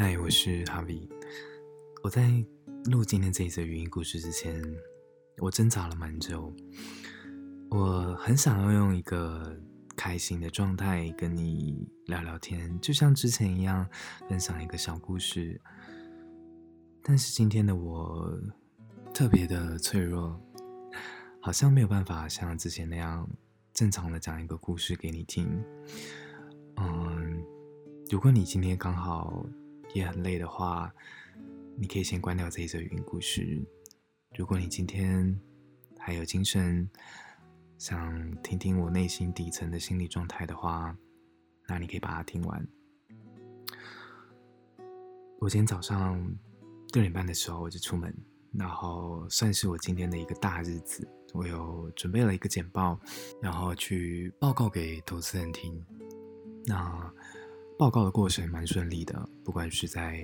嗨，我是 Harvie。我在录今天这一则语音故事之前，我挣扎了蛮久。我很想要用一个开心的状态跟你聊聊天，就像之前一样，分享一个小故事。但是今天的我特别的脆弱，好像没有办法像之前那样正常的讲一个故事给你听。嗯，如果你今天刚好也很累的话，你可以先关掉这一则语音故事。如果你今天还有精神，想听听我内心底层的心理状态的话，那你可以把它听完。我今天早上六点半的时候我就出门，然后算是我今天的一个大日子。我有准备了一个简报，然后去报告给投资人听。那报告的过程蛮顺利的，不管是在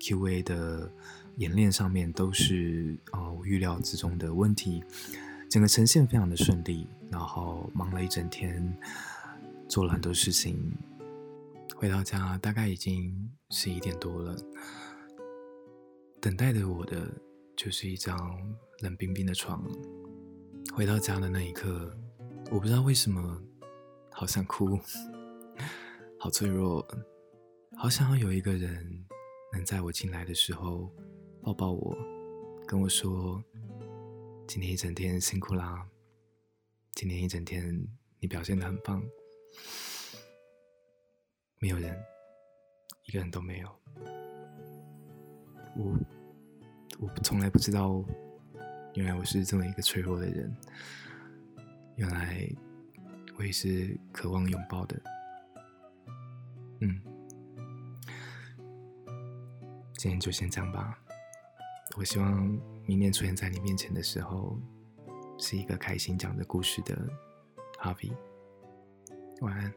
QA 的演练上面，都是呃我预料之中的问题，整个呈现非常的顺利。然后忙了一整天，做了很多事情，回到家大概已经十一点多了。等待着我的就是一张冷冰冰的床。回到家的那一刻，我不知道为什么，好想哭。好脆弱，好想要有一个人能在我进来的时候抱抱我，跟我说：“今天一整天辛苦啦，今天一整天你表现的很棒。”没有人，一个人都没有。我，我从来不知道，原来我是这么一个脆弱的人，原来我也是渴望拥抱的。嗯，今天就先这样吧。我希望明年出现在你面前的时候，是一个开心讲着故事的 Harvie。晚安。